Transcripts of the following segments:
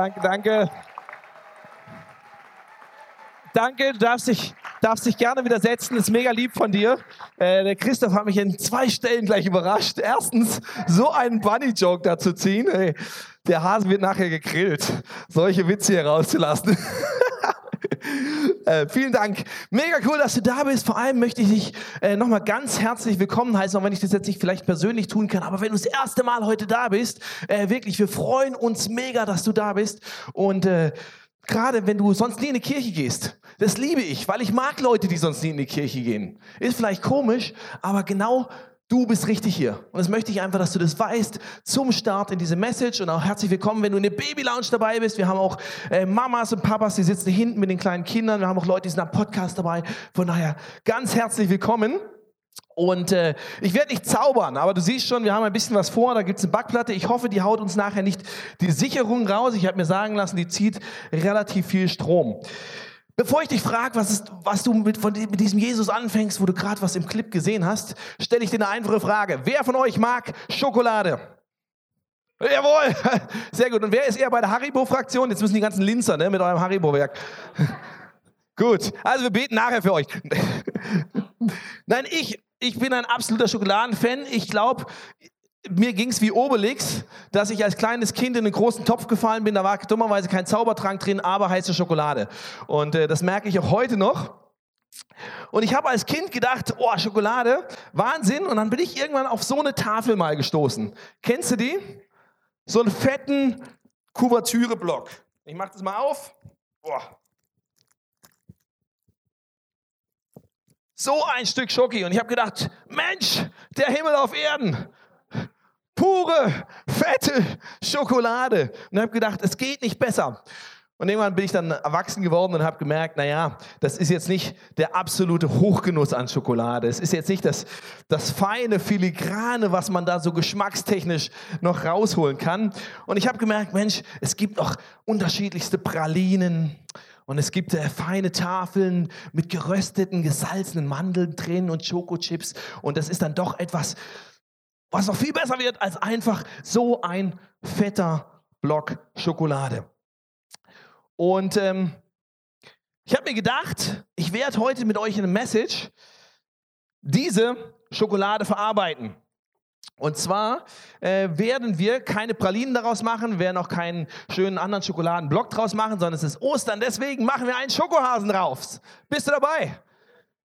Danke, danke. Danke, du darfst dich, darfst dich gerne widersetzen. Ist mega lieb von dir. Äh, der Christoph hat mich in zwei Stellen gleich überrascht. Erstens, so einen Bunny-Joke dazu ziehen. Hey, der Hase wird nachher gegrillt. Solche Witze hier rauszulassen. Äh, vielen Dank. Mega cool, dass du da bist. Vor allem möchte ich dich äh, nochmal ganz herzlich willkommen heißen, auch wenn ich das jetzt nicht vielleicht persönlich tun kann. Aber wenn du das erste Mal heute da bist, äh, wirklich, wir freuen uns mega, dass du da bist. Und äh, gerade wenn du sonst nie in die Kirche gehst, das liebe ich, weil ich mag Leute, die sonst nie in die Kirche gehen. Ist vielleicht komisch, aber genau Du bist richtig hier. Und das möchte ich einfach, dass du das weißt zum Start in diese Message. Und auch herzlich willkommen, wenn du in der Baby Lounge dabei bist. Wir haben auch äh, Mamas und Papas, die sitzen hinten mit den kleinen Kindern. Wir haben auch Leute, die sind am Podcast dabei. Von daher ganz herzlich willkommen. Und äh, ich werde nicht zaubern, aber du siehst schon, wir haben ein bisschen was vor. Da gibt es eine Backplatte. Ich hoffe, die haut uns nachher nicht die Sicherung raus. Ich habe mir sagen lassen, die zieht relativ viel Strom. Bevor ich dich frage, was, was du mit, von, mit diesem Jesus anfängst, wo du gerade was im Clip gesehen hast, stelle ich dir eine einfache Frage. Wer von euch mag Schokolade? Jawohl, sehr gut. Und wer ist eher bei der Haribo-Fraktion? Jetzt müssen die ganzen Linzer ne, mit eurem Haribo-Werk. gut, also wir beten nachher für euch. Nein, ich, ich bin ein absoluter Schokoladenfan. Ich glaube, mir ging es wie Obelix, dass ich als kleines Kind in einen großen Topf gefallen bin. Da war dummerweise kein Zaubertrank drin, aber heiße Schokolade. Und äh, das merke ich auch heute noch. Und ich habe als Kind gedacht, oh, Schokolade, Wahnsinn. Und dann bin ich irgendwann auf so eine Tafel mal gestoßen. Kennst du die? So einen fetten Kuvertüre-Block. Ich mache das mal auf. Boah. So ein Stück Schoki. Und ich habe gedacht, Mensch, der Himmel auf Erden pure, fette Schokolade. Und habe gedacht, es geht nicht besser. Und irgendwann bin ich dann erwachsen geworden und habe gemerkt, naja, das ist jetzt nicht der absolute Hochgenuss an Schokolade. Es ist jetzt nicht das, das feine, filigrane, was man da so geschmackstechnisch noch rausholen kann. Und ich habe gemerkt, Mensch, es gibt auch unterschiedlichste Pralinen. Und es gibt äh, feine Tafeln mit gerösteten, gesalzenen Mandeln drin und Schokochips. Und das ist dann doch etwas was noch viel besser wird als einfach so ein fetter Block Schokolade. Und ähm, ich habe mir gedacht, ich werde heute mit euch in einer Message diese Schokolade verarbeiten. Und zwar äh, werden wir keine Pralinen daraus machen, werden auch keinen schönen anderen Schokoladenblock draus machen, sondern es ist Ostern. Deswegen machen wir einen Schokohasen drauf. Bist du dabei?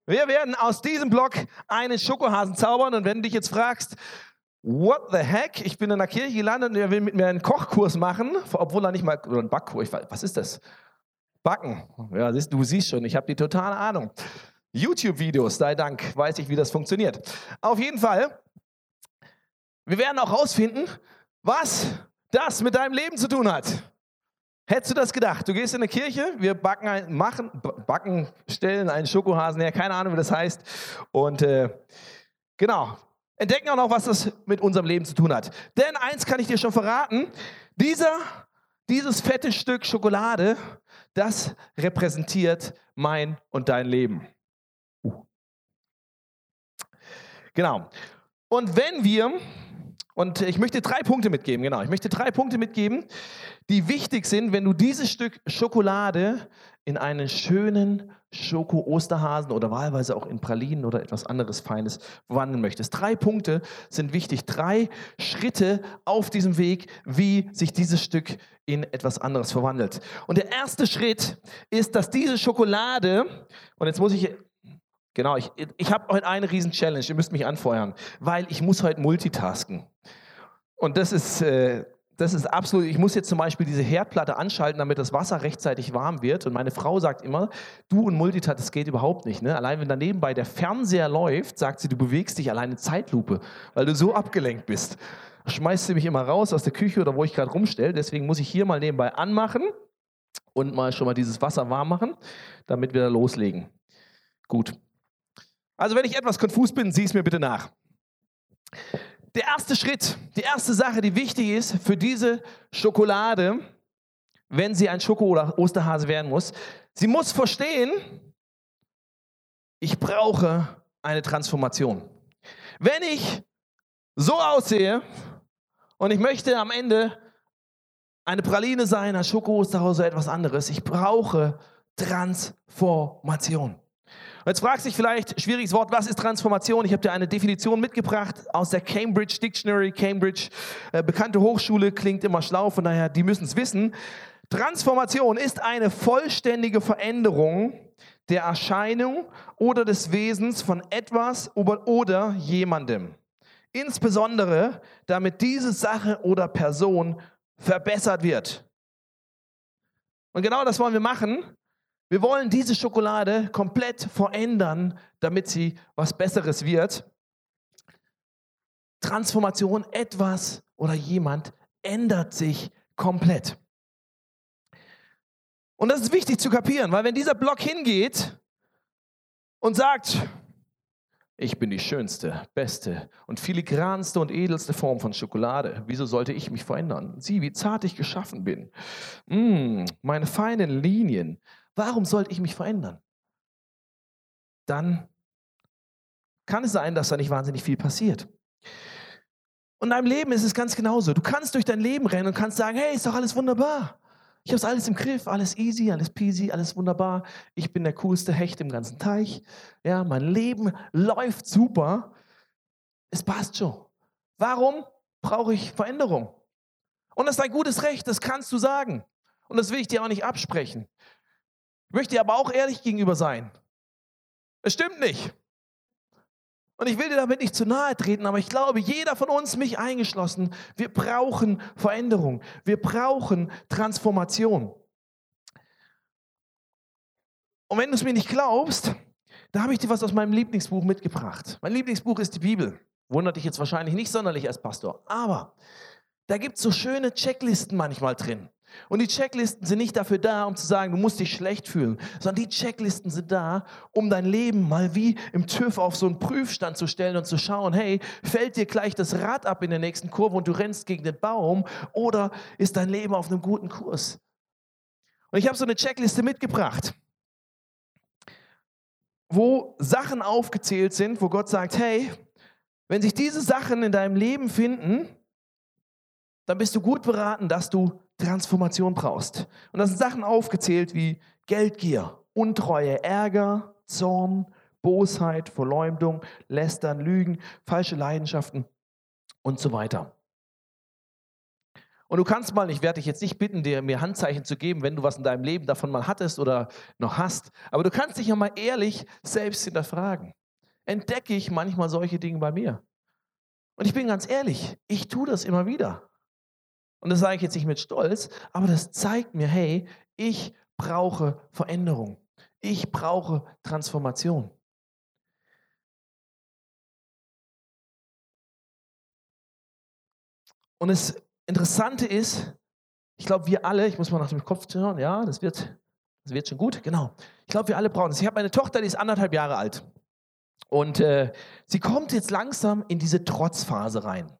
Wir werden aus diesem Block einen Schokohasen zaubern. Und wenn du dich jetzt fragst, what the heck? Ich bin in der Kirche gelandet und er will mit mir einen Kochkurs machen, obwohl er nicht mal, oder einen Backkurs, was ist das? Backen. Ja, du siehst schon, ich habe die totale Ahnung. YouTube-Videos, sei Dank, weiß ich, wie das funktioniert. Auf jeden Fall, wir werden auch rausfinden, was das mit deinem Leben zu tun hat. Hättest du das gedacht? Du gehst in eine Kirche, wir backen, ein, machen, backen, stellen einen Schokohasen her, keine Ahnung, wie das heißt. Und äh, genau, entdecken auch noch, was das mit unserem Leben zu tun hat. Denn eins kann ich dir schon verraten, dieser, dieses fette Stück Schokolade, das repräsentiert mein und dein Leben. Genau. Und wenn wir, und ich möchte drei Punkte mitgeben, genau, ich möchte drei Punkte mitgeben, die wichtig sind, wenn du dieses Stück Schokolade in einen schönen Schoko-Osterhasen oder wahlweise auch in Pralinen oder etwas anderes Feines verwandeln möchtest. Drei Punkte sind wichtig. Drei Schritte auf diesem Weg, wie sich dieses Stück in etwas anderes verwandelt. Und der erste Schritt ist, dass diese Schokolade, und jetzt muss ich Genau, ich, ich habe heute eine riesen Challenge, ihr müsst mich anfeuern, weil ich muss heute multitasken. Und das ist, äh, das ist absolut, ich muss jetzt zum Beispiel diese Herdplatte anschalten, damit das Wasser rechtzeitig warm wird. Und meine Frau sagt immer, du und Multitask, das geht überhaupt nicht. Ne? Allein wenn daneben bei der Fernseher läuft, sagt sie, du bewegst dich alleine Zeitlupe, weil du so abgelenkt bist. Schmeißt sie mich immer raus aus der Küche oder wo ich gerade rumstelle. Deswegen muss ich hier mal nebenbei anmachen und mal schon mal dieses Wasser warm machen, damit wir da loslegen. Gut. Also wenn ich etwas konfus bin, sieh es mir bitte nach. Der erste Schritt, die erste Sache, die wichtig ist für diese Schokolade, wenn sie ein Schoko- oder Osterhase werden muss, sie muss verstehen, ich brauche eine Transformation. Wenn ich so aussehe und ich möchte am Ende eine Praline sein, ein Schoko-Osterhause, etwas anderes. Ich brauche Transformation. Jetzt fragst du dich vielleicht, schwieriges Wort, was ist Transformation? Ich habe dir eine Definition mitgebracht aus der Cambridge Dictionary. Cambridge, äh, bekannte Hochschule, klingt immer schlau, von daher, die müssen es wissen. Transformation ist eine vollständige Veränderung der Erscheinung oder des Wesens von etwas oder jemandem. Insbesondere, damit diese Sache oder Person verbessert wird. Und genau das wollen wir machen. Wir wollen diese Schokolade komplett verändern, damit sie was Besseres wird. Transformation, etwas oder jemand ändert sich komplett. Und das ist wichtig zu kapieren, weil wenn dieser Block hingeht und sagt, ich bin die schönste, beste und filigranste und edelste Form von Schokolade. Wieso sollte ich mich verändern? Sieh, wie zart ich geschaffen bin. Mmh, meine feinen Linien. Warum sollte ich mich verändern? Dann kann es sein, dass da nicht wahnsinnig viel passiert. Und in deinem Leben ist es ganz genauso. Du kannst durch dein Leben rennen und kannst sagen, hey, ist doch alles wunderbar. Ich habe es alles im Griff, alles easy, alles peasy, alles wunderbar. Ich bin der coolste Hecht im ganzen Teich. Ja, mein Leben läuft super. Es passt schon. Warum brauche ich Veränderung? Und das ist ein gutes Recht, das kannst du sagen. Und das will ich dir auch nicht absprechen. Ich möchte aber auch ehrlich gegenüber sein. Es stimmt nicht. Und ich will dir damit nicht zu nahe treten, aber ich glaube, jeder von uns, mich eingeschlossen, wir brauchen Veränderung. Wir brauchen Transformation. Und wenn du es mir nicht glaubst, da habe ich dir was aus meinem Lieblingsbuch mitgebracht. Mein Lieblingsbuch ist die Bibel. Wundert dich jetzt wahrscheinlich nicht sonderlich als Pastor. Aber da gibt es so schöne Checklisten manchmal drin. Und die Checklisten sind nicht dafür da, um zu sagen, du musst dich schlecht fühlen, sondern die Checklisten sind da, um dein Leben mal wie im TÜV auf so einen Prüfstand zu stellen und zu schauen, hey, fällt dir gleich das Rad ab in der nächsten Kurve und du rennst gegen den Baum oder ist dein Leben auf einem guten Kurs? Und ich habe so eine Checkliste mitgebracht, wo Sachen aufgezählt sind, wo Gott sagt, hey, wenn sich diese Sachen in deinem Leben finden, dann bist du gut beraten, dass du Transformation brauchst. Und da sind Sachen aufgezählt wie Geldgier, Untreue, Ärger, Zorn, Bosheit, Verleumdung, Lästern, Lügen, falsche Leidenschaften und so weiter. Und du kannst mal, ich werde dich jetzt nicht bitten, dir mir Handzeichen zu geben, wenn du was in deinem Leben davon mal hattest oder noch hast, aber du kannst dich ja mal ehrlich selbst hinterfragen. Entdecke ich manchmal solche Dinge bei mir? Und ich bin ganz ehrlich, ich tue das immer wieder. Und das sage ich jetzt nicht mit Stolz, aber das zeigt mir, hey, ich brauche Veränderung. Ich brauche Transformation. Und das Interessante ist, ich glaube, wir alle, ich muss mal nach dem Kopf hören, ja, das wird, das wird schon gut, genau. Ich glaube, wir alle brauchen es. Ich habe eine Tochter, die ist anderthalb Jahre alt. Und äh, sie kommt jetzt langsam in diese Trotzphase rein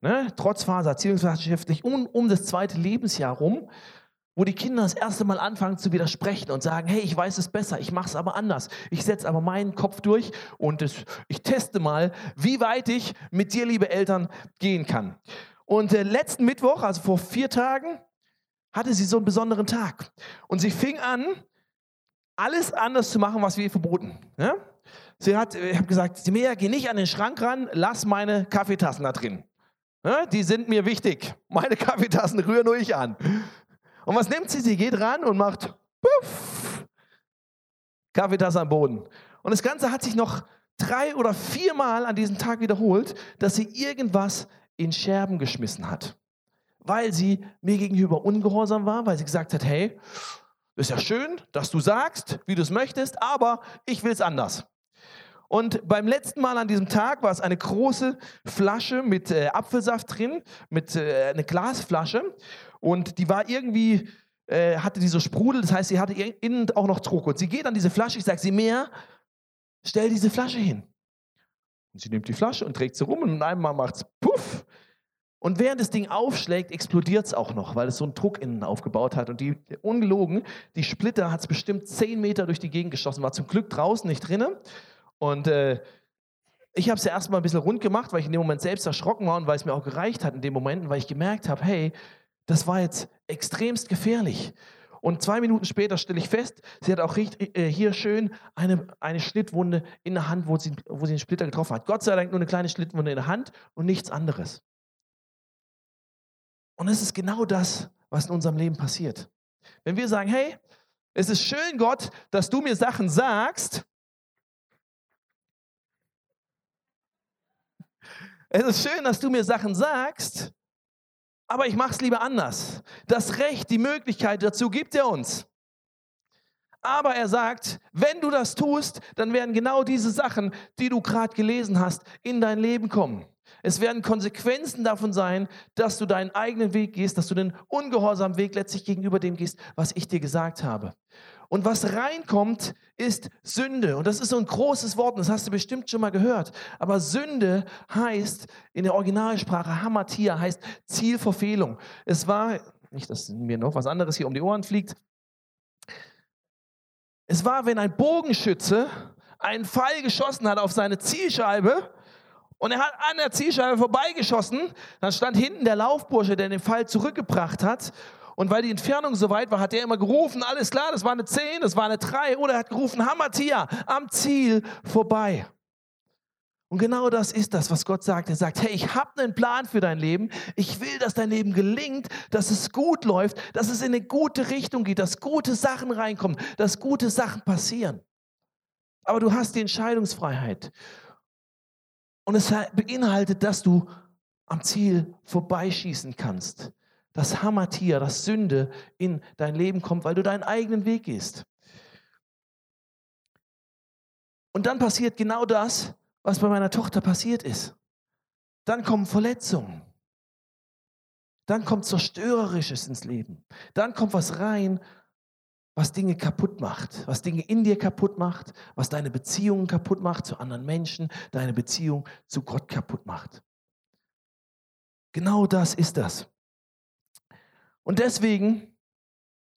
ne, trotz Phase erziehungswissenschaftlich um, um das zweite Lebensjahr rum, wo die Kinder das erste Mal anfangen zu widersprechen und sagen, hey, ich weiß es besser, ich mache es aber anders. Ich setze aber meinen Kopf durch und das, ich teste mal, wie weit ich mit dir, liebe Eltern, gehen kann. Und äh, letzten Mittwoch, also vor vier Tagen, hatte sie so einen besonderen Tag. Und sie fing an, alles anders zu machen, was wir ihr verboten. Ja? Sie hat, ich habe gesagt, Simea, geh nicht an den Schrank ran, lass meine Kaffeetassen da drin. Die sind mir wichtig. Meine Kaffeetassen rühren nur ich an. Und was nimmt sie? Sie geht ran und macht puff, Kaffeetasse am Boden. Und das Ganze hat sich noch drei oder viermal an diesem Tag wiederholt, dass sie irgendwas in Scherben geschmissen hat. Weil sie mir gegenüber ungehorsam war, weil sie gesagt hat, hey, ist ja schön, dass du sagst, wie du es möchtest, aber ich will es anders. Und beim letzten Mal an diesem Tag war es eine große Flasche mit äh, Apfelsaft drin, mit äh, eine Glasflasche. Und die war irgendwie, äh, hatte diese Sprudel, das heißt, sie hatte innen auch noch Druck. Und sie geht an diese Flasche, ich sage sie mehr, stell diese Flasche hin. Und sie nimmt die Flasche und trägt sie rum und einmal macht es puff. Und während das Ding aufschlägt, explodiert es auch noch, weil es so einen Druck innen aufgebaut hat. Und die, ungelogen, die Splitter hat es bestimmt zehn Meter durch die Gegend geschossen, war zum Glück draußen, nicht drinnen. Und äh, ich habe es ja erstmal ein bisschen rund gemacht, weil ich in dem Moment selbst erschrocken war und weil es mir auch gereicht hat in dem Moment, weil ich gemerkt habe, hey, das war jetzt extremst gefährlich. Und zwei Minuten später stelle ich fest, sie hat auch richtig, äh, hier schön eine, eine Schnittwunde in der Hand, wo sie, wo sie einen Splitter getroffen hat. Gott sei Dank nur eine kleine Schnittwunde in der Hand und nichts anderes. Und es ist genau das, was in unserem Leben passiert. Wenn wir sagen, hey, es ist schön, Gott, dass du mir Sachen sagst, es ist schön, dass du mir Sachen sagst, aber ich mache es lieber anders. Das Recht, die Möglichkeit dazu gibt er uns. Aber er sagt, wenn du das tust, dann werden genau diese Sachen, die du gerade gelesen hast, in dein Leben kommen. Es werden Konsequenzen davon sein, dass du deinen eigenen Weg gehst, dass du den ungehorsamen Weg letztlich gegenüber dem gehst, was ich dir gesagt habe. Und was reinkommt, ist Sünde. Und das ist so ein großes Wort, das hast du bestimmt schon mal gehört. Aber Sünde heißt in der Originalsprache, Hamatia heißt Zielverfehlung. Es war, nicht, dass mir noch was anderes hier um die Ohren fliegt. Es war, wenn ein Bogenschütze einen Pfeil geschossen hat auf seine Zielscheibe und er hat an der Zielscheibe vorbeigeschossen, dann stand hinten der Laufbursche, der den Pfeil zurückgebracht hat und weil die Entfernung so weit war, hat er immer gerufen, alles klar, das war eine 10, das war eine 3. Oder er hat gerufen, Hamatia, am Ziel vorbei. Und genau das ist das, was Gott sagt. Er sagt, hey, ich habe einen Plan für dein Leben. Ich will, dass dein Leben gelingt, dass es gut läuft, dass es in eine gute Richtung geht, dass gute Sachen reinkommen, dass gute Sachen passieren. Aber du hast die Entscheidungsfreiheit. Und es beinhaltet, dass du am Ziel vorbeischießen kannst dass Hamatia, dass Sünde in dein Leben kommt, weil du deinen eigenen Weg gehst. Und dann passiert genau das, was bei meiner Tochter passiert ist. Dann kommen Verletzungen. Dann kommt Zerstörerisches ins Leben. Dann kommt was rein, was Dinge kaputt macht, was Dinge in dir kaputt macht, was deine Beziehungen kaputt macht zu anderen Menschen, deine Beziehung zu Gott kaputt macht. Genau das ist das. Und deswegen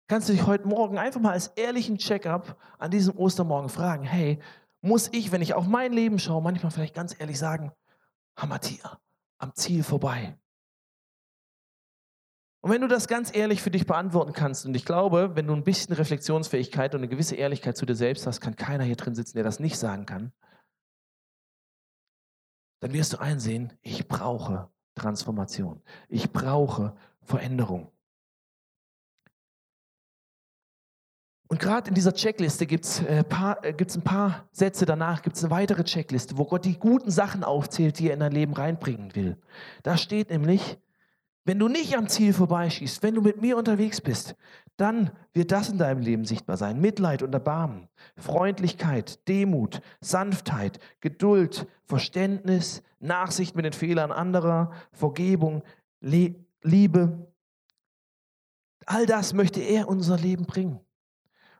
kannst du dich heute Morgen einfach mal als ehrlichen Check-up an diesem Ostermorgen fragen, hey, muss ich, wenn ich auf mein Leben schaue, manchmal vielleicht ganz ehrlich sagen, Hamatia, am Ziel vorbei. Und wenn du das ganz ehrlich für dich beantworten kannst, und ich glaube, wenn du ein bisschen Reflexionsfähigkeit und eine gewisse Ehrlichkeit zu dir selbst hast, kann keiner hier drin sitzen, der das nicht sagen kann, dann wirst du einsehen, ich brauche Transformation. Ich brauche Veränderung. Und gerade in dieser Checkliste gibt es äh, äh, ein paar Sätze danach, gibt es eine weitere Checkliste, wo Gott die guten Sachen aufzählt, die er in dein Leben reinbringen will. Da steht nämlich, wenn du nicht am Ziel vorbeischießt, wenn du mit mir unterwegs bist, dann wird das in deinem Leben sichtbar sein. Mitleid und Erbarmen, Freundlichkeit, Demut, Sanftheit, Geduld, Verständnis, Nachsicht mit den Fehlern anderer, Vergebung, Le Liebe. All das möchte er in unser Leben bringen.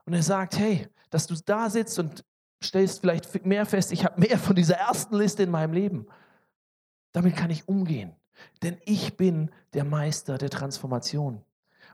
Und er sagt, hey, dass du da sitzt und stellst vielleicht mehr fest, ich habe mehr von dieser ersten Liste in meinem Leben. Damit kann ich umgehen. Denn ich bin der Meister der Transformation.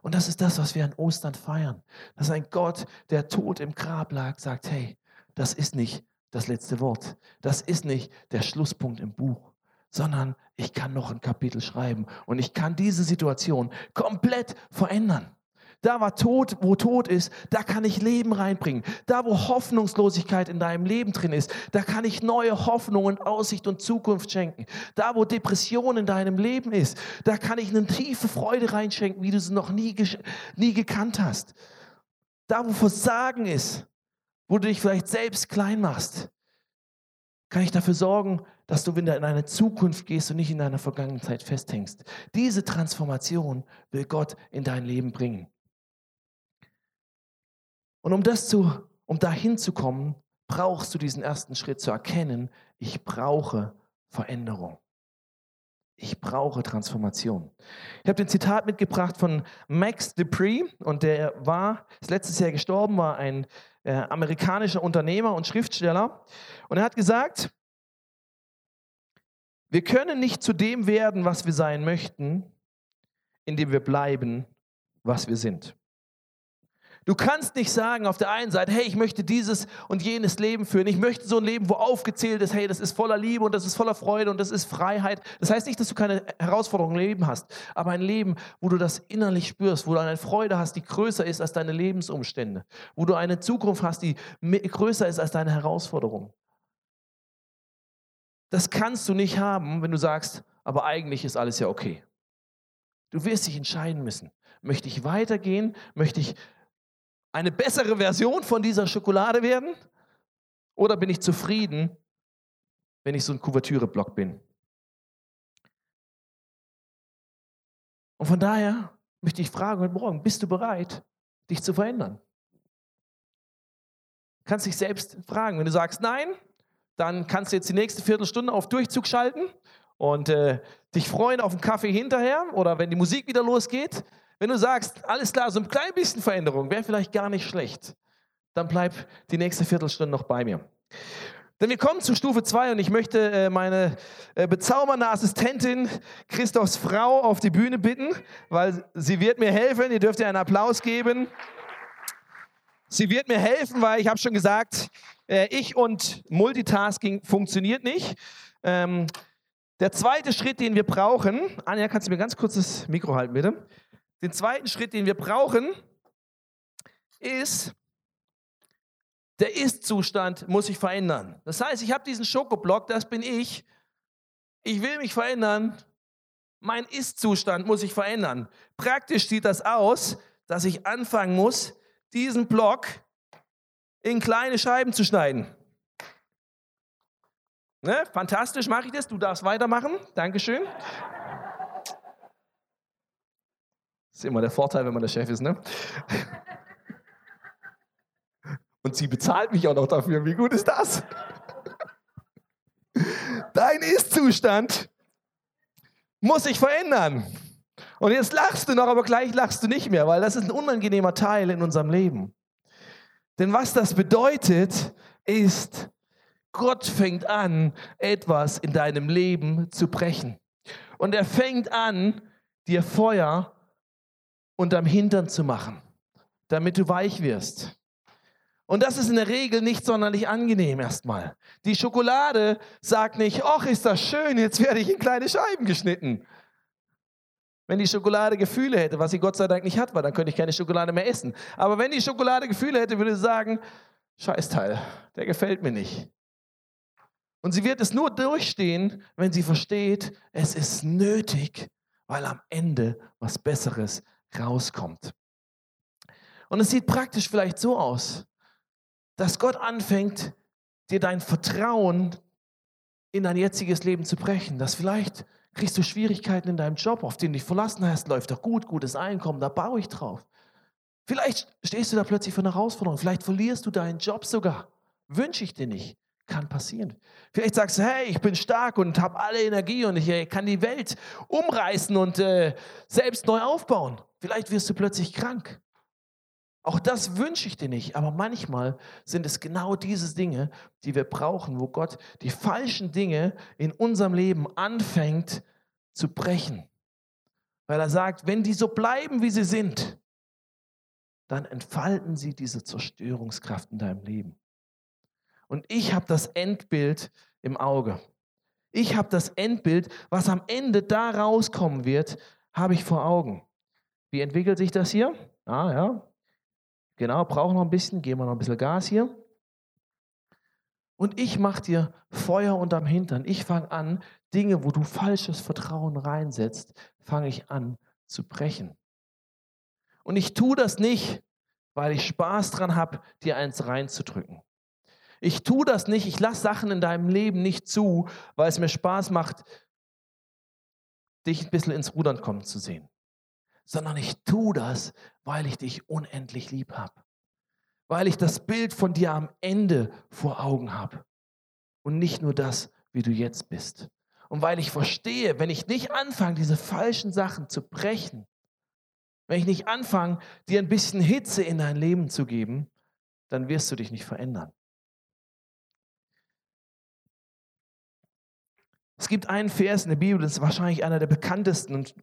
Und das ist das, was wir an Ostern feiern. Dass ein Gott, der tot im Grab lag, sagt, hey, das ist nicht das letzte Wort. Das ist nicht der Schlusspunkt im Buch, sondern ich kann noch ein Kapitel schreiben und ich kann diese Situation komplett verändern. Da, wo Tod, wo Tod ist, da kann ich Leben reinbringen. Da, wo Hoffnungslosigkeit in deinem Leben drin ist, da kann ich neue Hoffnungen, Aussicht und Zukunft schenken. Da, wo Depression in deinem Leben ist, da kann ich eine tiefe Freude reinschenken, wie du sie noch nie, nie gekannt hast. Da, wo Versagen ist, wo du dich vielleicht selbst klein machst, kann ich dafür sorgen, dass du wieder in eine Zukunft gehst und nicht in deiner Vergangenheit festhängst. Diese Transformation will Gott in dein Leben bringen. Und um das zu, um dahin zu kommen, brauchst du diesen ersten Schritt zu erkennen, ich brauche Veränderung. Ich brauche Transformation. Ich habe den Zitat mitgebracht von Max Dupree und der war, ist letztes Jahr gestorben, war ein äh, amerikanischer Unternehmer und Schriftsteller. Und er hat gesagt, wir können nicht zu dem werden, was wir sein möchten, indem wir bleiben, was wir sind. Du kannst nicht sagen auf der einen Seite, hey, ich möchte dieses und jenes Leben führen. Ich möchte so ein Leben, wo aufgezählt ist, hey, das ist voller Liebe und das ist voller Freude und das ist Freiheit. Das heißt nicht, dass du keine Herausforderungen im Leben hast, aber ein Leben, wo du das innerlich spürst, wo du eine Freude hast, die größer ist als deine Lebensumstände, wo du eine Zukunft hast, die größer ist als deine Herausforderungen. Das kannst du nicht haben, wenn du sagst, aber eigentlich ist alles ja okay. Du wirst dich entscheiden müssen. Möchte ich weitergehen? Möchte ich eine bessere Version von dieser Schokolade werden? Oder bin ich zufrieden, wenn ich so ein Kuvertüreblock bin? Und von daher möchte ich fragen heute Morgen, bist du bereit, dich zu verändern? Kannst dich selbst fragen. Wenn du sagst nein, dann kannst du jetzt die nächste Viertelstunde auf Durchzug schalten und äh, dich freuen auf einen Kaffee hinterher oder wenn die Musik wieder losgeht. Wenn du sagst, alles klar, so ein klein bisschen Veränderung wäre vielleicht gar nicht schlecht, dann bleib die nächste Viertelstunde noch bei mir. Denn wir kommen zu Stufe 2 und ich möchte äh, meine äh, bezaubernde Assistentin Christophs Frau auf die Bühne bitten, weil sie wird mir helfen. Ihr dürft ihr einen Applaus geben. Sie wird mir helfen, weil ich habe schon gesagt, äh, ich und Multitasking funktioniert nicht. Ähm, der zweite Schritt, den wir brauchen, Anja, kannst du mir ganz kurz das Mikro halten, bitte? Den zweiten Schritt, den wir brauchen, ist, der Ist-Zustand muss sich verändern. Das heißt, ich habe diesen Schokoblock, das bin ich. Ich will mich verändern. Mein Ist-Zustand muss sich verändern. Praktisch sieht das aus, dass ich anfangen muss, diesen Block in kleine Scheiben zu schneiden. Ne? Fantastisch mache ich das. Du darfst weitermachen. Dankeschön. Das ist immer der Vorteil, wenn man der Chef ist, ne? Und sie bezahlt mich auch noch dafür. Wie gut ist das? Dein Ist-Zustand muss sich verändern. Und jetzt lachst du noch, aber gleich lachst du nicht mehr, weil das ist ein unangenehmer Teil in unserem Leben. Denn was das bedeutet, ist, Gott fängt an, etwas in deinem Leben zu brechen. Und er fängt an, dir Feuer unterm Hintern zu machen, damit du weich wirst. Und das ist in der Regel nicht sonderlich angenehm erstmal. Die Schokolade sagt nicht, ach, ist das schön, jetzt werde ich in kleine Scheiben geschnitten. Wenn die Schokolade Gefühle hätte, was sie Gott sei Dank nicht hat, weil dann könnte ich keine Schokolade mehr essen. Aber wenn die Schokolade Gefühle hätte, würde sie sagen, Scheißteil, der gefällt mir nicht. Und sie wird es nur durchstehen, wenn sie versteht, es ist nötig, weil am Ende was Besseres rauskommt. Und es sieht praktisch vielleicht so aus, dass Gott anfängt, dir dein Vertrauen in dein jetziges Leben zu brechen. Dass vielleicht kriegst du Schwierigkeiten in deinem Job, auf den du dich verlassen hast, läuft doch gut, gutes Einkommen, da baue ich drauf. Vielleicht stehst du da plötzlich vor einer Herausforderung, vielleicht verlierst du deinen Job sogar. Wünsche ich dir nicht. Kann passieren. Vielleicht sagst du, hey, ich bin stark und habe alle Energie und ich äh, kann die Welt umreißen und äh, selbst neu aufbauen. Vielleicht wirst du plötzlich krank. Auch das wünsche ich dir nicht, aber manchmal sind es genau diese Dinge, die wir brauchen, wo Gott die falschen Dinge in unserem Leben anfängt zu brechen. Weil er sagt, wenn die so bleiben, wie sie sind, dann entfalten sie diese Zerstörungskraft in deinem Leben. Und ich habe das Endbild im Auge. Ich habe das Endbild, was am Ende da rauskommen wird, habe ich vor Augen. Wie entwickelt sich das hier? Ah, ja. Genau, brauchen noch ein bisschen, geben wir noch ein bisschen Gas hier. Und ich mache dir Feuer unterm Hintern. Ich fange an, Dinge, wo du falsches Vertrauen reinsetzt, fange ich an zu brechen. Und ich tue das nicht, weil ich Spaß dran habe, dir eins reinzudrücken. Ich tue das nicht, ich lasse Sachen in deinem Leben nicht zu, weil es mir Spaß macht, dich ein bisschen ins Rudern kommen zu sehen sondern ich tue das, weil ich dich unendlich lieb habe. Weil ich das Bild von dir am Ende vor Augen habe. Und nicht nur das, wie du jetzt bist. Und weil ich verstehe, wenn ich nicht anfange, diese falschen Sachen zu brechen, wenn ich nicht anfange, dir ein bisschen Hitze in dein Leben zu geben, dann wirst du dich nicht verändern. Es gibt einen Vers in der Bibel, das ist wahrscheinlich einer der bekanntesten und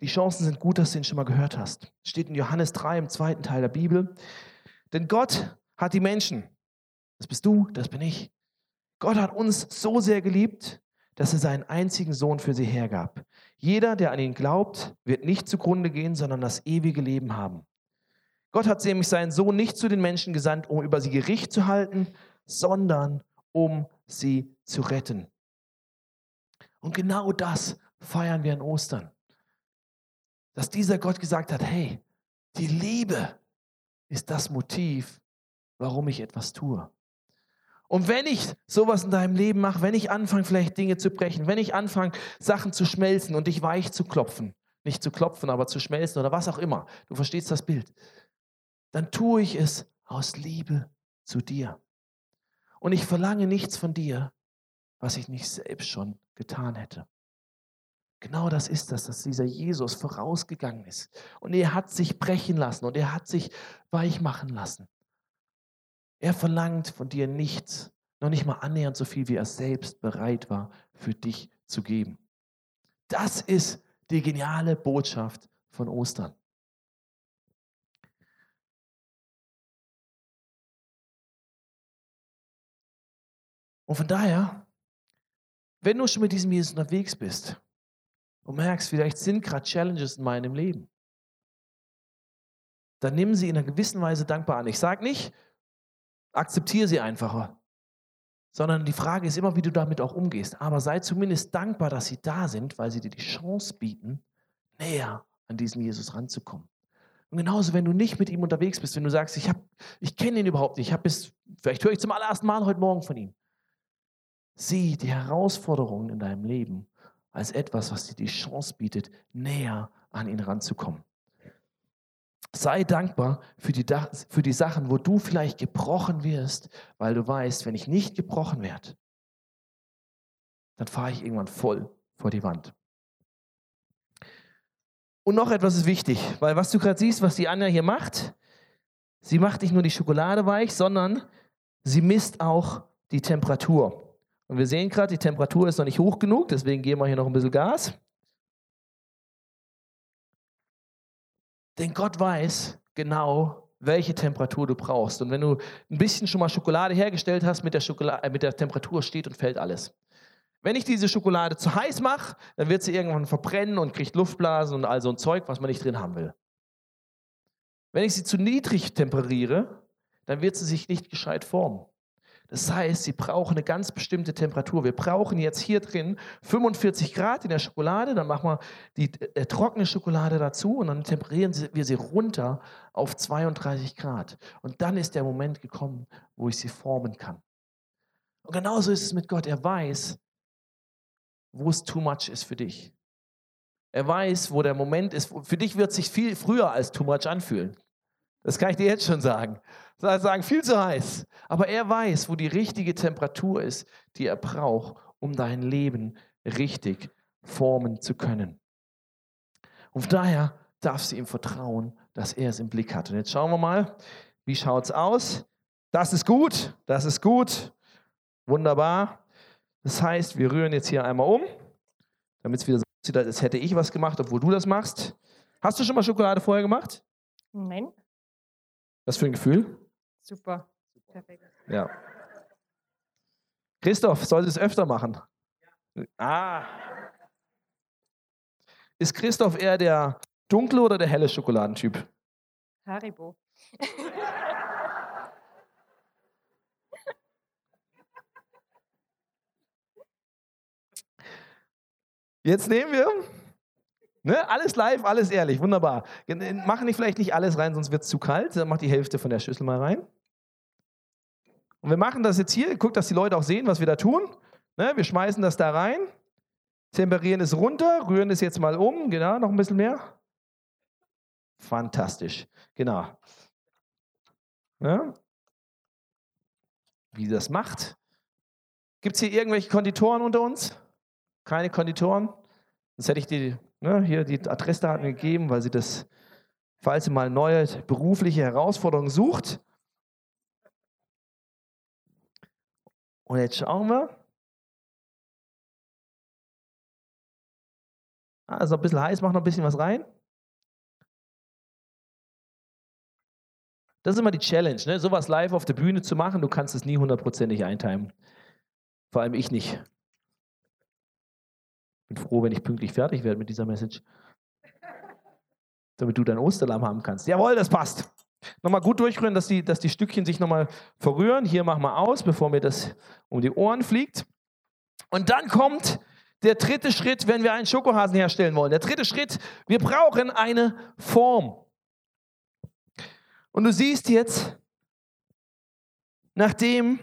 Die Chancen sind gut, dass du ihn schon mal gehört hast. Steht in Johannes 3 im zweiten Teil der Bibel. Denn Gott hat die Menschen, das bist du, das bin ich, Gott hat uns so sehr geliebt, dass er seinen einzigen Sohn für sie hergab. Jeder, der an ihn glaubt, wird nicht zugrunde gehen, sondern das ewige Leben haben. Gott hat nämlich seinen Sohn nicht zu den Menschen gesandt, um über sie Gericht zu halten, sondern um sie zu retten. Und genau das feiern wir an Ostern. Dass dieser Gott gesagt hat, hey, die Liebe ist das Motiv, warum ich etwas tue. Und wenn ich sowas in deinem Leben mache, wenn ich anfange, vielleicht Dinge zu brechen, wenn ich anfange, Sachen zu schmelzen und dich weich zu klopfen, nicht zu klopfen, aber zu schmelzen oder was auch immer, du verstehst das Bild, dann tue ich es aus Liebe zu dir. Und ich verlange nichts von dir, was ich nicht selbst schon getan hätte. Genau das ist das, dass dieser Jesus vorausgegangen ist. Und er hat sich brechen lassen und er hat sich weich machen lassen. Er verlangt von dir nichts, noch nicht mal annähernd so viel, wie er selbst bereit war, für dich zu geben. Das ist die geniale Botschaft von Ostern. Und von daher, wenn du schon mit diesem Jesus unterwegs bist und merkst, vielleicht sind gerade Challenges in meinem Leben, dann nimm sie in einer gewissen Weise dankbar an. Ich sage nicht, akzeptiere sie einfacher. Sondern die Frage ist immer, wie du damit auch umgehst. Aber sei zumindest dankbar, dass sie da sind, weil sie dir die Chance bieten, näher an diesen Jesus ranzukommen. Und genauso, wenn du nicht mit ihm unterwegs bist, wenn du sagst, ich, ich kenne ihn überhaupt nicht, ich bis, vielleicht höre ich zum allerersten Mal heute Morgen von ihm. Sieh die Herausforderungen in deinem Leben als etwas, was dir die Chance bietet, näher an ihn ranzukommen. Sei dankbar für die, für die Sachen, wo du vielleicht gebrochen wirst, weil du weißt, wenn ich nicht gebrochen werde, dann fahre ich irgendwann voll vor die Wand. Und noch etwas ist wichtig, weil was du gerade siehst, was die Anja hier macht, sie macht nicht nur die Schokolade weich, sondern sie misst auch die Temperatur. Und wir sehen gerade, die Temperatur ist noch nicht hoch genug, deswegen geben wir hier noch ein bisschen Gas. Denn Gott weiß genau, welche Temperatur du brauchst. Und wenn du ein bisschen schon mal Schokolade hergestellt hast, mit der, Schokolade, äh, mit der Temperatur steht und fällt alles. Wenn ich diese Schokolade zu heiß mache, dann wird sie irgendwann verbrennen und kriegt Luftblasen und all so ein Zeug, was man nicht drin haben will. Wenn ich sie zu niedrig temperiere, dann wird sie sich nicht gescheit formen. Das heißt, sie brauchen eine ganz bestimmte Temperatur. Wir brauchen jetzt hier drin 45 Grad in der Schokolade, dann machen wir die äh, trockene Schokolade dazu und dann temperieren wir sie runter auf 32 Grad. Und dann ist der Moment gekommen, wo ich sie formen kann. Und genauso ist es mit Gott. Er weiß, wo es too much ist für dich. Er weiß, wo der Moment ist. Für dich wird es sich viel früher als too much anfühlen. Das kann ich dir jetzt schon sagen. Sagen, viel zu heiß. Aber er weiß, wo die richtige Temperatur ist, die er braucht, um dein Leben richtig formen zu können. Und daher darfst du ihm vertrauen, dass er es im Blick hat. Und jetzt schauen wir mal, wie schaut es aus? Das ist gut, das ist gut. Wunderbar. Das heißt, wir rühren jetzt hier einmal um, damit es wieder so aussieht, als hätte ich was gemacht, obwohl du das machst. Hast du schon mal Schokolade vorher gemacht? Nein. Was für ein Gefühl? Super. Perfekt. Ja. Christoph, soll es öfter machen? Ah. Ist Christoph eher der dunkle oder der helle Schokoladentyp? Haribo. Jetzt nehmen wir Ne? Alles live, alles ehrlich, wunderbar. Machen nicht vielleicht nicht alles rein, sonst wird es zu kalt. Dann mach die Hälfte von der Schüssel mal rein. Und wir machen das jetzt hier. Guckt, dass die Leute auch sehen, was wir da tun. Ne? Wir schmeißen das da rein, temperieren es runter, rühren es jetzt mal um. Genau, noch ein bisschen mehr. Fantastisch. Genau. Ja? Wie das macht. Gibt es hier irgendwelche Konditoren unter uns? Keine Konditoren? Sonst hätte ich die ne, hier die Adressdaten gegeben, weil sie das, falls sie mal neue berufliche Herausforderungen sucht. Und jetzt schauen wir. Also ein bisschen heiß, mach noch ein bisschen was rein. Das ist immer die Challenge, ne? sowas live auf der Bühne zu machen. Du kannst es nie hundertprozentig eintimen. Vor allem ich nicht. Bin froh, wenn ich pünktlich fertig werde mit dieser Message. Damit du dein Osterlamm haben kannst. Jawohl, das passt. Nochmal gut durchrühren, dass die, dass die Stückchen sich nochmal verrühren. Hier machen wir aus, bevor mir das um die Ohren fliegt. Und dann kommt der dritte Schritt, wenn wir einen Schokohasen herstellen wollen. Der dritte Schritt, wir brauchen eine Form. Und du siehst jetzt, nachdem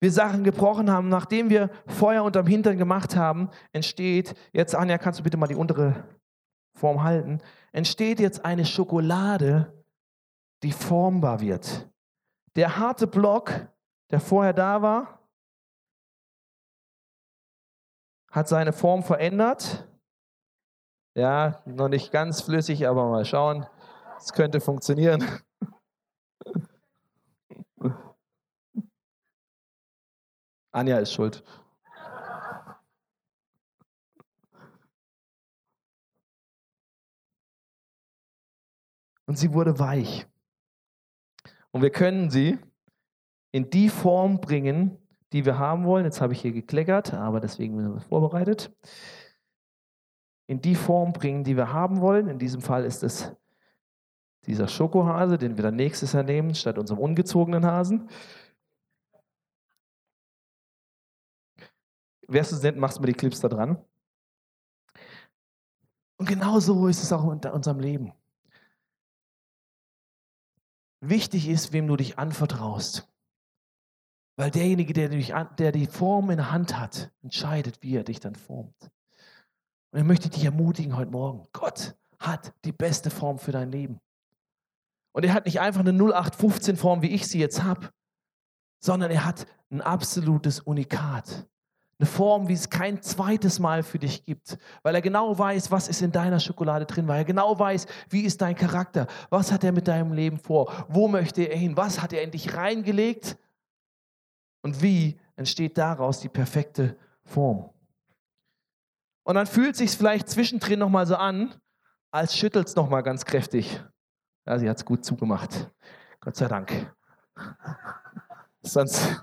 wir Sachen gebrochen haben, nachdem wir Feuer unterm Hintern gemacht haben, entsteht, jetzt Anja, kannst du bitte mal die untere Form halten, entsteht jetzt eine Schokolade, die formbar wird. Der harte Block, der vorher da war, hat seine Form verändert. Ja, noch nicht ganz flüssig, aber mal schauen. Es könnte funktionieren. Anja ist schuld. Und sie wurde weich. Und wir können sie in die Form bringen, die wir haben wollen. Jetzt habe ich hier gekleckert, aber deswegen sind wir vorbereitet. In die Form bringen, die wir haben wollen. In diesem Fall ist es dieser Schokohase, den wir dann nächstes Jahr nehmen, statt unserem ungezogenen Hasen. Wer Student, machst du mir die Clips da dran. Und genau so ist es auch in unserem Leben. Wichtig ist, wem du dich anvertraust. Weil derjenige, der, dich, der die Form in der Hand hat, entscheidet, wie er dich dann formt. Und ich möchte dich ermutigen heute Morgen. Gott hat die beste Form für dein Leben. Und er hat nicht einfach eine 0815-Form, wie ich sie jetzt habe, sondern er hat ein absolutes Unikat. Eine Form, wie es kein zweites Mal für dich gibt, weil er genau weiß, was ist in deiner Schokolade drin, weil er genau weiß, wie ist dein Charakter, was hat er mit deinem Leben vor, wo möchte er hin, was hat er in dich reingelegt und wie entsteht daraus die perfekte Form. Und dann fühlt es sich vielleicht zwischendrin nochmal so an, als schüttelt es nochmal ganz kräftig. Ja, sie hat es gut zugemacht. Gott sei Dank. Sonst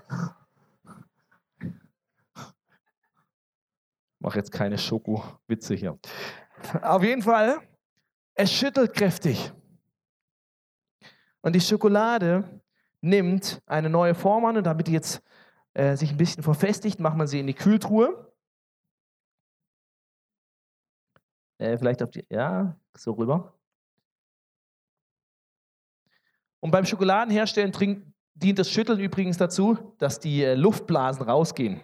mache jetzt keine Schoko-Witze hier. Auf jeden Fall, es schüttelt kräftig. Und die Schokolade nimmt eine neue Form an und damit die jetzt äh, sich ein bisschen verfestigt, macht man sie in die Kühltruhe. Äh, vielleicht auf die, ja, so rüber. Und beim Schokoladenherstellen dient das Schütteln übrigens dazu, dass die äh, Luftblasen rausgehen.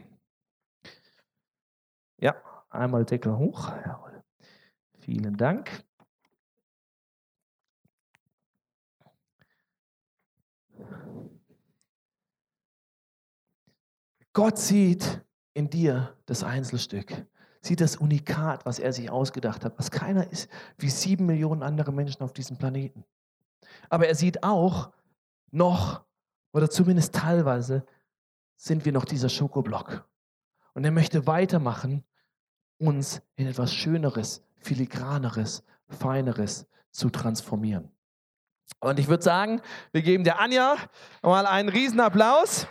Ja, einmal Deckel hoch. Jawohl. Vielen Dank. Gott sieht in dir das Einzelstück, sieht das Unikat, was er sich ausgedacht hat, was keiner ist, wie sieben Millionen andere Menschen auf diesem Planeten. Aber er sieht auch noch, oder zumindest teilweise, sind wir noch dieser Schokoblock. Und er möchte weitermachen uns in etwas Schöneres, Filigraneres, Feineres zu transformieren. Und ich würde sagen, wir geben der Anja mal einen riesen Applaus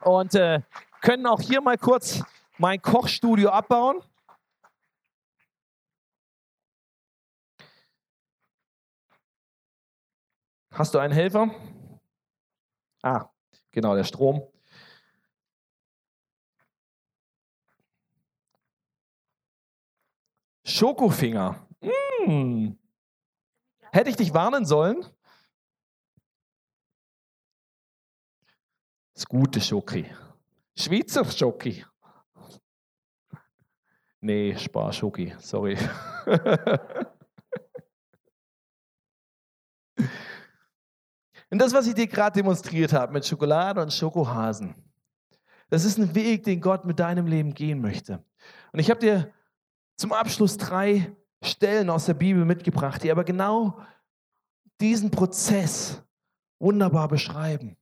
und äh, können auch hier mal kurz mein Kochstudio abbauen. Hast du einen Helfer? Ah, genau, der Strom. Schokofinger. Mmh. Hätte ich dich warnen sollen? Das gute Schoki. Schweizer Schoki. Nee, Sparschoki, sorry. und das, was ich dir gerade demonstriert habe mit Schokolade und Schokohasen, das ist ein Weg, den Gott mit deinem Leben gehen möchte. Und ich habe dir zum Abschluss drei Stellen aus der Bibel mitgebracht, die aber genau diesen Prozess wunderbar beschreiben.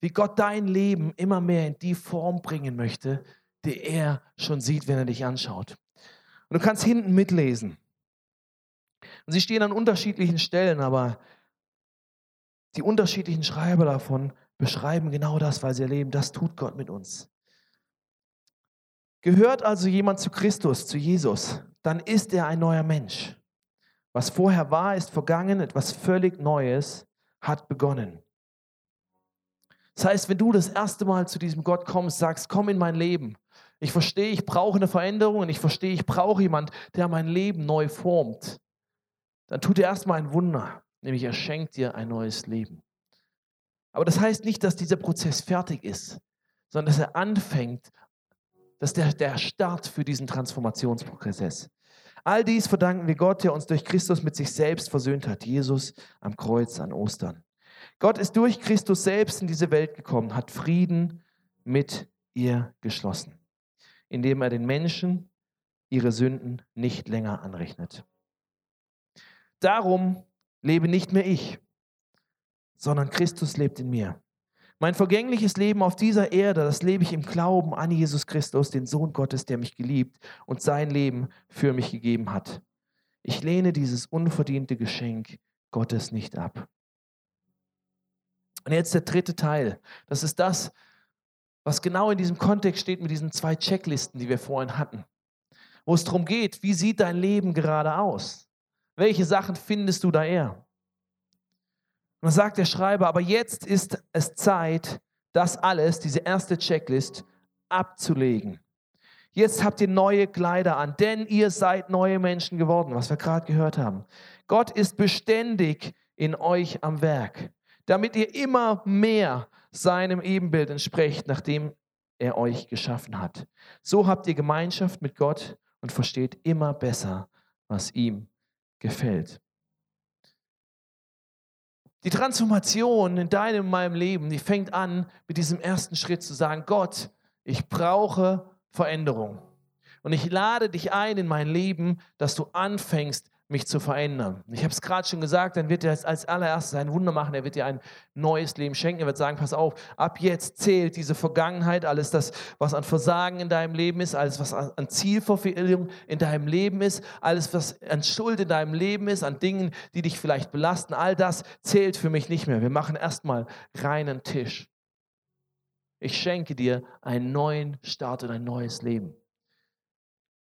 Wie Gott dein Leben immer mehr in die Form bringen möchte, die er schon sieht, wenn er dich anschaut. Und du kannst hinten mitlesen. Und sie stehen an unterschiedlichen Stellen, aber die unterschiedlichen Schreiber davon beschreiben genau das, weil sie erleben, das tut Gott mit uns. Gehört also jemand zu Christus, zu Jesus, dann ist er ein neuer Mensch. Was vorher war, ist vergangen, etwas völlig Neues hat begonnen. Das heißt, wenn du das erste Mal zu diesem Gott kommst, sagst, komm in mein Leben. Ich verstehe, ich brauche eine Veränderung und ich verstehe, ich brauche jemand, der mein Leben neu formt. Dann tut er erstmal ein Wunder, nämlich er schenkt dir ein neues Leben. Aber das heißt nicht, dass dieser Prozess fertig ist, sondern dass er anfängt, dass der, der Start für diesen Transformationsprozess ist. All dies verdanken wir Gott, der uns durch Christus mit sich selbst versöhnt hat, Jesus am Kreuz an Ostern. Gott ist durch Christus selbst in diese Welt gekommen, hat Frieden mit ihr geschlossen, indem er den Menschen ihre Sünden nicht länger anrechnet. Darum lebe nicht mehr ich, sondern Christus lebt in mir. Mein vergängliches Leben auf dieser Erde, das lebe ich im Glauben an Jesus Christus, den Sohn Gottes, der mich geliebt und sein Leben für mich gegeben hat. Ich lehne dieses unverdiente Geschenk Gottes nicht ab. Und jetzt der dritte Teil. Das ist das, was genau in diesem Kontext steht mit diesen zwei Checklisten, die wir vorhin hatten. Wo es darum geht, wie sieht dein Leben gerade aus? Welche Sachen findest du da eher? Und sagt der Schreiber, aber jetzt ist es Zeit, das alles, diese erste Checklist, abzulegen. Jetzt habt ihr neue Kleider an, denn ihr seid neue Menschen geworden, was wir gerade gehört haben. Gott ist beständig in euch am Werk, damit ihr immer mehr seinem Ebenbild entsprecht, nachdem er euch geschaffen hat. So habt ihr Gemeinschaft mit Gott und versteht immer besser, was ihm gefällt. Die Transformation in deinem und meinem Leben, die fängt an mit diesem ersten Schritt zu sagen, Gott, ich brauche Veränderung. Und ich lade dich ein in mein Leben, dass du anfängst, mich zu verändern. Ich habe es gerade schon gesagt, dann wird er als allererstes ein Wunder machen, er wird dir ein neues Leben schenken, er wird sagen, pass auf, ab jetzt zählt diese Vergangenheit, alles das, was an Versagen in deinem Leben ist, alles, was an Zielverfehlung in deinem Leben ist, alles, was an Schuld in deinem Leben ist, an Dingen, die dich vielleicht belasten, all das zählt für mich nicht mehr. Wir machen erstmal reinen Tisch. Ich schenke dir einen neuen Start und ein neues Leben.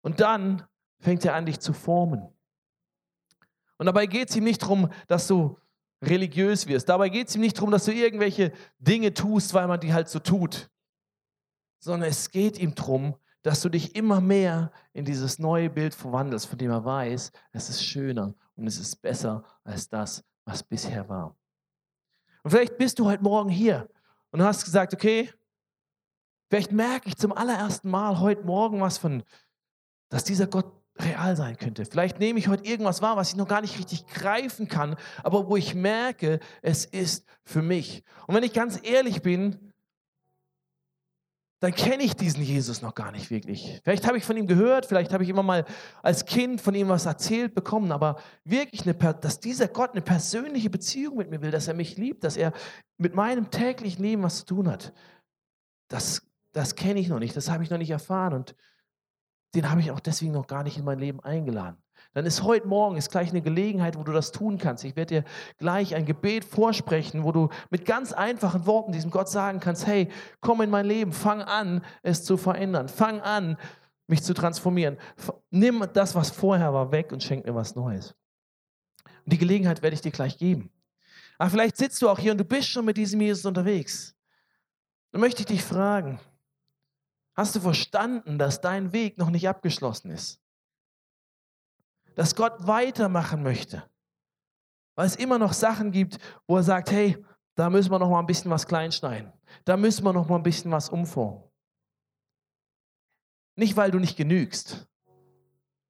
Und dann fängt er an, dich zu formen. Und dabei geht es ihm nicht darum, dass du religiös wirst. Dabei geht es ihm nicht darum, dass du irgendwelche Dinge tust, weil man die halt so tut. Sondern es geht ihm darum, dass du dich immer mehr in dieses neue Bild verwandelst, von dem er weiß, es ist schöner und es ist besser als das, was bisher war. Und vielleicht bist du heute Morgen hier und hast gesagt, okay, vielleicht merke ich zum allerersten Mal heute Morgen was von, dass dieser Gott real sein könnte. Vielleicht nehme ich heute irgendwas wahr, was ich noch gar nicht richtig greifen kann, aber wo ich merke, es ist für mich. Und wenn ich ganz ehrlich bin, dann kenne ich diesen Jesus noch gar nicht wirklich. Vielleicht habe ich von ihm gehört, vielleicht habe ich immer mal als Kind von ihm was erzählt bekommen, aber wirklich, eine, dass dieser Gott eine persönliche Beziehung mit mir will, dass er mich liebt, dass er mit meinem täglichen Leben was zu tun hat, das, das kenne ich noch nicht, das habe ich noch nicht erfahren. Und den habe ich auch deswegen noch gar nicht in mein Leben eingeladen. Dann ist heute Morgen ist gleich eine Gelegenheit, wo du das tun kannst. Ich werde dir gleich ein Gebet vorsprechen, wo du mit ganz einfachen Worten diesem Gott sagen kannst, hey, komm in mein Leben, fang an, es zu verändern. Fang an, mich zu transformieren. Nimm das, was vorher war, weg und schenk mir was Neues. Und die Gelegenheit werde ich dir gleich geben. Aber vielleicht sitzt du auch hier und du bist schon mit diesem Jesus unterwegs. Dann möchte ich dich fragen, Hast du verstanden, dass dein Weg noch nicht abgeschlossen ist? Dass Gott weitermachen möchte? Weil es immer noch Sachen gibt, wo er sagt, hey, da müssen wir noch mal ein bisschen was kleinschneiden. Da müssen wir noch mal ein bisschen was umformen. Nicht, weil du nicht genügst,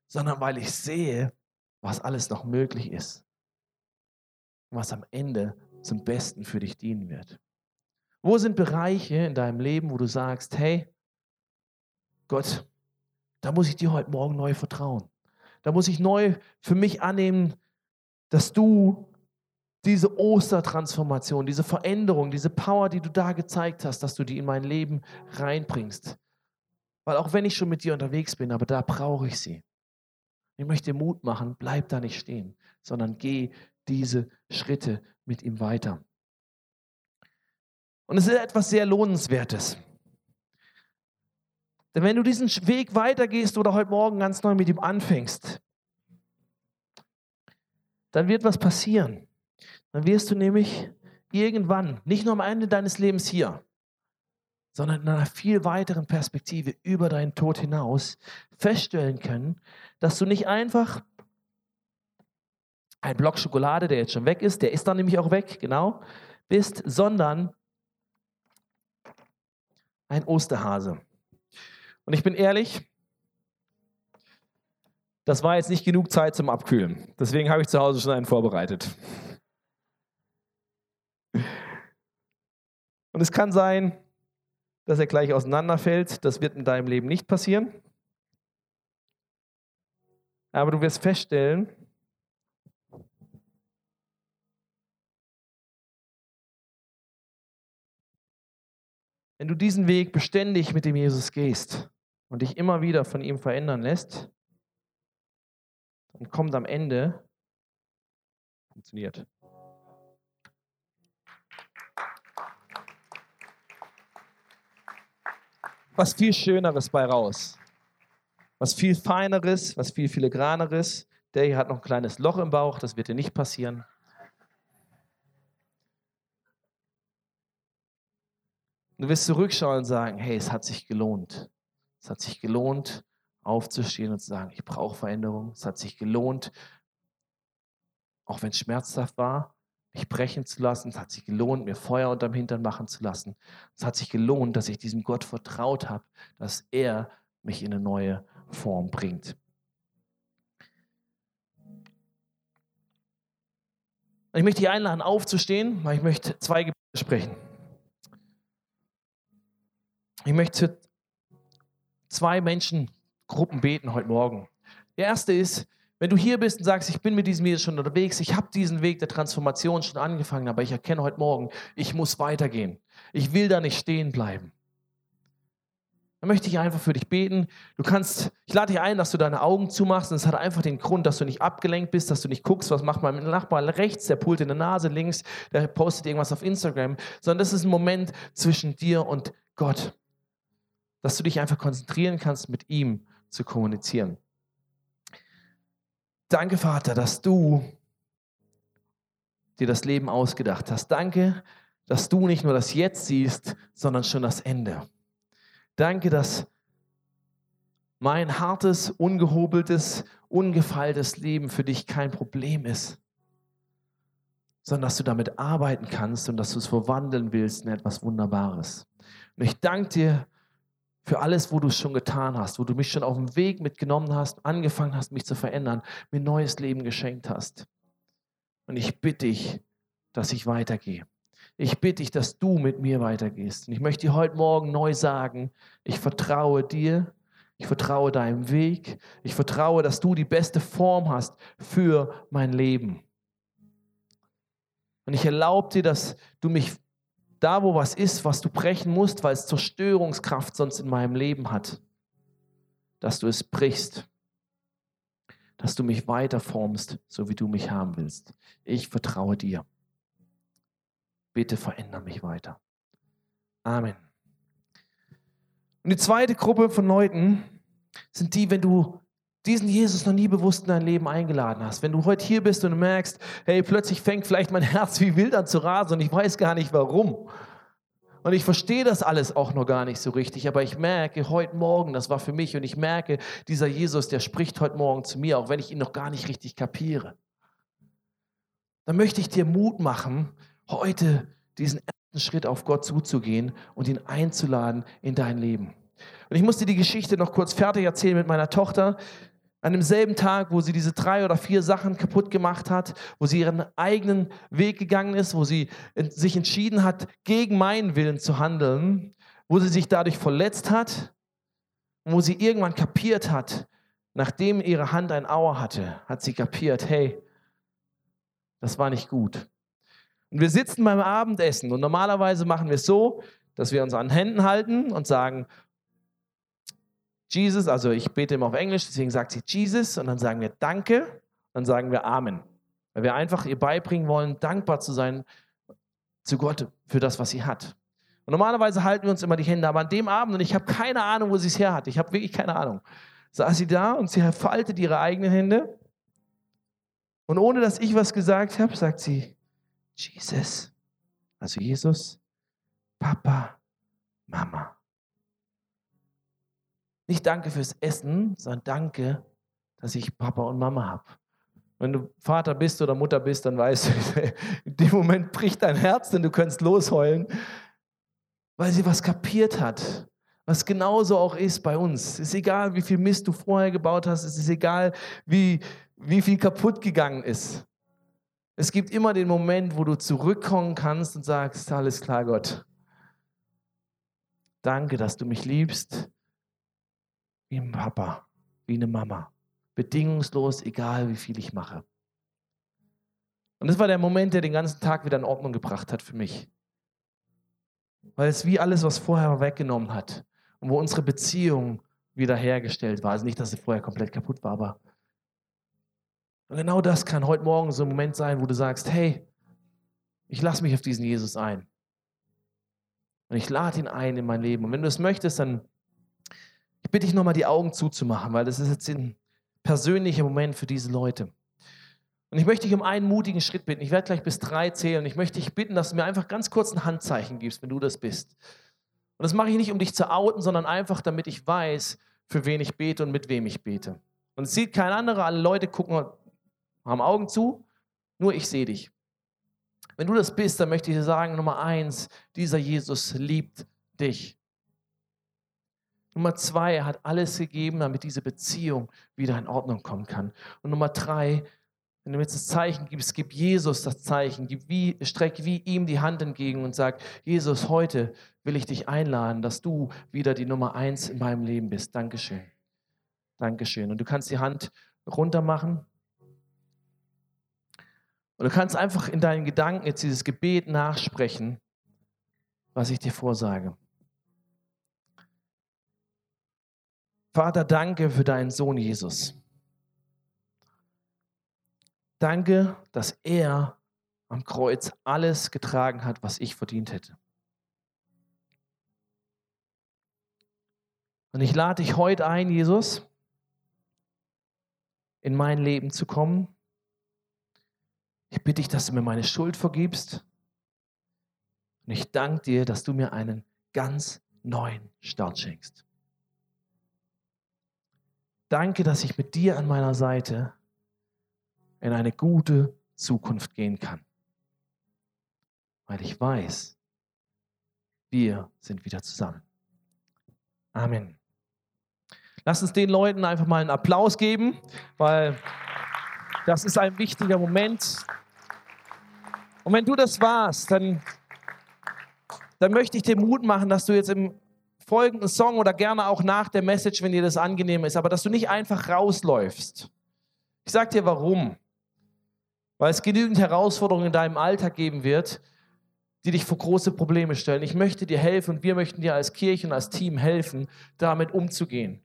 sondern weil ich sehe, was alles noch möglich ist. Was am Ende zum Besten für dich dienen wird. Wo sind Bereiche in deinem Leben, wo du sagst, hey, Gott, da muss ich dir heute Morgen neu vertrauen. Da muss ich neu für mich annehmen, dass du diese Ostertransformation, diese Veränderung, diese Power, die du da gezeigt hast, dass du die in mein Leben reinbringst. Weil auch wenn ich schon mit dir unterwegs bin, aber da brauche ich sie. Ich möchte Mut machen, bleib da nicht stehen, sondern geh diese Schritte mit ihm weiter. Und es ist etwas sehr Lohnenswertes. Denn wenn du diesen Weg weitergehst oder heute Morgen ganz neu mit ihm anfängst, dann wird was passieren. Dann wirst du nämlich irgendwann, nicht nur am Ende deines Lebens hier, sondern in einer viel weiteren Perspektive über deinen Tod hinaus feststellen können, dass du nicht einfach ein Block Schokolade, der jetzt schon weg ist, der ist dann nämlich auch weg, genau, bist, sondern ein Osterhase. Und ich bin ehrlich, das war jetzt nicht genug Zeit zum Abkühlen. Deswegen habe ich zu Hause schon einen vorbereitet. Und es kann sein, dass er gleich auseinanderfällt. Das wird in deinem Leben nicht passieren. Aber du wirst feststellen, wenn du diesen Weg beständig mit dem Jesus gehst und dich immer wieder von ihm verändern lässt, dann kommt am Ende, funktioniert, was viel Schöneres bei raus. Was viel Feineres, was viel filigraneres. Der hier hat noch ein kleines Loch im Bauch, das wird dir nicht passieren. Du wirst zurückschauen und sagen, hey, es hat sich gelohnt. Es hat sich gelohnt, aufzustehen und zu sagen, ich brauche Veränderung. Es hat sich gelohnt, auch wenn es schmerzhaft war, mich brechen zu lassen. Es hat sich gelohnt, mir Feuer unterm Hintern machen zu lassen. Es hat sich gelohnt, dass ich diesem Gott vertraut habe, dass er mich in eine neue Form bringt. Ich möchte dich einladen, aufzustehen, weil ich möchte zwei Gebete sprechen. Ich möchte zwei Menschengruppen beten heute Morgen. Der erste ist, wenn du hier bist und sagst, ich bin mit diesem Jesus schon unterwegs, ich habe diesen Weg der Transformation schon angefangen, aber ich erkenne heute Morgen, ich muss weitergehen. Ich will da nicht stehen bleiben. Dann möchte ich einfach für dich beten. Du kannst, ich lade dich ein, dass du deine Augen zumachst. Und es hat einfach den Grund, dass du nicht abgelenkt bist, dass du nicht guckst, was macht mein Nachbar rechts, der pult in der Nase links, der postet irgendwas auf Instagram, sondern das ist ein Moment zwischen dir und Gott. Dass du dich einfach konzentrieren kannst, mit ihm zu kommunizieren. Danke, Vater, dass du dir das Leben ausgedacht hast. Danke, dass du nicht nur das Jetzt siehst, sondern schon das Ende. Danke, dass mein hartes, ungehobeltes, ungefeiltes Leben für dich kein Problem ist, sondern dass du damit arbeiten kannst und dass du es verwandeln willst in etwas Wunderbares. Und ich danke dir für alles, wo du es schon getan hast, wo du mich schon auf dem Weg mitgenommen hast, angefangen hast, mich zu verändern, mir neues Leben geschenkt hast. Und ich bitte dich, dass ich weitergehe. Ich bitte dich, dass du mit mir weitergehst. Und ich möchte dir heute Morgen neu sagen, ich vertraue dir, ich vertraue deinem Weg, ich vertraue, dass du die beste Form hast für mein Leben. Und ich erlaube dir, dass du mich da, wo was ist, was du brechen musst, weil es Zerstörungskraft sonst in meinem Leben hat, dass du es brichst, dass du mich weiter formst, so wie du mich haben willst. Ich vertraue dir. Bitte verändere mich weiter. Amen. Und die zweite Gruppe von Leuten sind die, wenn du diesen Jesus noch nie bewusst in dein Leben eingeladen hast, wenn du heute hier bist und merkst, hey, plötzlich fängt vielleicht mein Herz wie wild an zu rasen und ich weiß gar nicht warum. Und ich verstehe das alles auch noch gar nicht so richtig, aber ich merke heute Morgen, das war für mich, und ich merke, dieser Jesus, der spricht heute Morgen zu mir, auch wenn ich ihn noch gar nicht richtig kapiere. Dann möchte ich dir Mut machen, heute diesen ersten Schritt auf Gott zuzugehen und ihn einzuladen in dein Leben. Und ich musste die Geschichte noch kurz fertig erzählen mit meiner Tochter. An demselben Tag, wo sie diese drei oder vier Sachen kaputt gemacht hat, wo sie ihren eigenen Weg gegangen ist, wo sie sich entschieden hat, gegen meinen Willen zu handeln, wo sie sich dadurch verletzt hat und wo sie irgendwann kapiert hat, nachdem ihre Hand ein Auer hatte, hat sie kapiert, hey, das war nicht gut. Und wir sitzen beim Abendessen und normalerweise machen wir es so, dass wir uns an Händen halten und sagen, Jesus, also ich bete immer auf Englisch, deswegen sagt sie Jesus und dann sagen wir Danke, dann sagen wir Amen. Weil wir einfach ihr beibringen wollen, dankbar zu sein zu Gott für das, was sie hat. Und normalerweise halten wir uns immer die Hände, aber an dem Abend, und ich habe keine Ahnung, wo sie es her hat, ich habe wirklich keine Ahnung, saß sie da und sie faltet ihre eigenen Hände. Und ohne dass ich was gesagt habe, sagt sie, Jesus, also Jesus, Papa, Mama. Nicht danke fürs Essen, sondern danke, dass ich Papa und Mama habe. Wenn du Vater bist oder Mutter bist, dann weißt du, in dem Moment bricht dein Herz, denn du kannst losheulen, weil sie was kapiert hat. Was genauso auch ist bei uns. Es ist egal, wie viel Mist du vorher gebaut hast. Es ist egal, wie, wie viel kaputt gegangen ist. Es gibt immer den Moment, wo du zurückkommen kannst und sagst, alles klar, Gott. Danke, dass du mich liebst wie ein Papa, wie eine Mama. Bedingungslos, egal wie viel ich mache. Und das war der Moment, der den ganzen Tag wieder in Ordnung gebracht hat für mich. Weil es wie alles, was vorher weggenommen hat und wo unsere Beziehung wiederhergestellt war. Also nicht, dass sie vorher komplett kaputt war, aber und genau das kann heute Morgen so ein Moment sein, wo du sagst, hey, ich lasse mich auf diesen Jesus ein. Und ich lade ihn ein in mein Leben. Und wenn du es möchtest, dann ich bitte dich nochmal die Augen zuzumachen, weil das ist jetzt ein persönlicher Moment für diese Leute. Und ich möchte dich um einen mutigen Schritt bitten. Ich werde gleich bis drei zählen. Und ich möchte dich bitten, dass du mir einfach ganz kurz ein Handzeichen gibst, wenn du das bist. Und das mache ich nicht, um dich zu outen, sondern einfach, damit ich weiß, für wen ich bete und mit wem ich bete. Und es sieht kein anderer. Alle Leute gucken, haben Augen zu. Nur ich sehe dich. Wenn du das bist, dann möchte ich dir sagen, Nummer eins, dieser Jesus liebt dich. Nummer zwei, er hat alles gegeben, damit diese Beziehung wieder in Ordnung kommen kann. Und Nummer drei, wenn du mir jetzt das Zeichen gibst, gib Jesus das Zeichen, gib wie, streck wie ihm die Hand entgegen und sag, Jesus, heute will ich dich einladen, dass du wieder die Nummer eins in meinem Leben bist. Dankeschön. Dankeschön. Und du kannst die Hand runter machen. Und du kannst einfach in deinen Gedanken jetzt dieses Gebet nachsprechen, was ich dir vorsage. Vater, danke für deinen Sohn Jesus. Danke, dass er am Kreuz alles getragen hat, was ich verdient hätte. Und ich lade dich heute ein, Jesus, in mein Leben zu kommen. Ich bitte dich, dass du mir meine Schuld vergibst. Und ich danke dir, dass du mir einen ganz neuen Start schenkst. Danke, dass ich mit dir an meiner Seite in eine gute Zukunft gehen kann. Weil ich weiß, wir sind wieder zusammen. Amen. Lass uns den Leuten einfach mal einen Applaus geben, weil das ist ein wichtiger Moment. Und wenn du das warst, dann, dann möchte ich dir Mut machen, dass du jetzt im folgenden Song oder gerne auch nach der Message, wenn dir das angenehm ist, aber dass du nicht einfach rausläufst. Ich sage dir warum weil es genügend Herausforderungen in deinem Alltag geben wird, die dich vor große Probleme stellen. Ich möchte dir helfen und wir möchten dir als Kirche und als Team helfen, damit umzugehen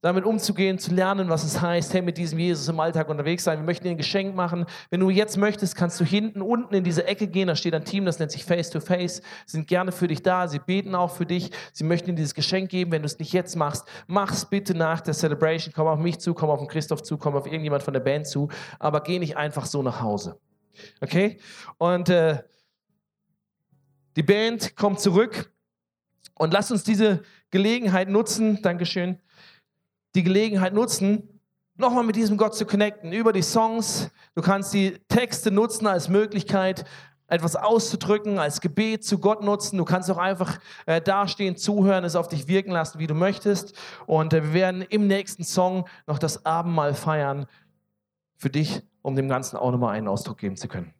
damit umzugehen, zu lernen, was es heißt, hey, mit diesem Jesus im Alltag unterwegs sein. Wir möchten dir ein Geschenk machen. Wenn du jetzt möchtest, kannst du hinten unten in diese Ecke gehen. Da steht ein Team, das nennt sich Face to Face. Sie sind gerne für dich da. Sie beten auch für dich. Sie möchten dir dieses Geschenk geben. Wenn du es nicht jetzt machst, mach es bitte nach der Celebration. Komm auf mich zu, komm auf den Christoph zu, komm auf irgendjemand von der Band zu. Aber geh nicht einfach so nach Hause. Okay? Und äh, die Band kommt zurück. Und lass uns diese Gelegenheit nutzen. Dankeschön die Gelegenheit nutzen, nochmal mit diesem Gott zu connecten, über die Songs. Du kannst die Texte nutzen als Möglichkeit, etwas auszudrücken, als Gebet zu Gott nutzen. Du kannst auch einfach äh, dastehen, zuhören, es auf dich wirken lassen, wie du möchtest. Und äh, wir werden im nächsten Song noch das Abendmahl feiern für dich, um dem Ganzen auch nochmal einen Ausdruck geben zu können.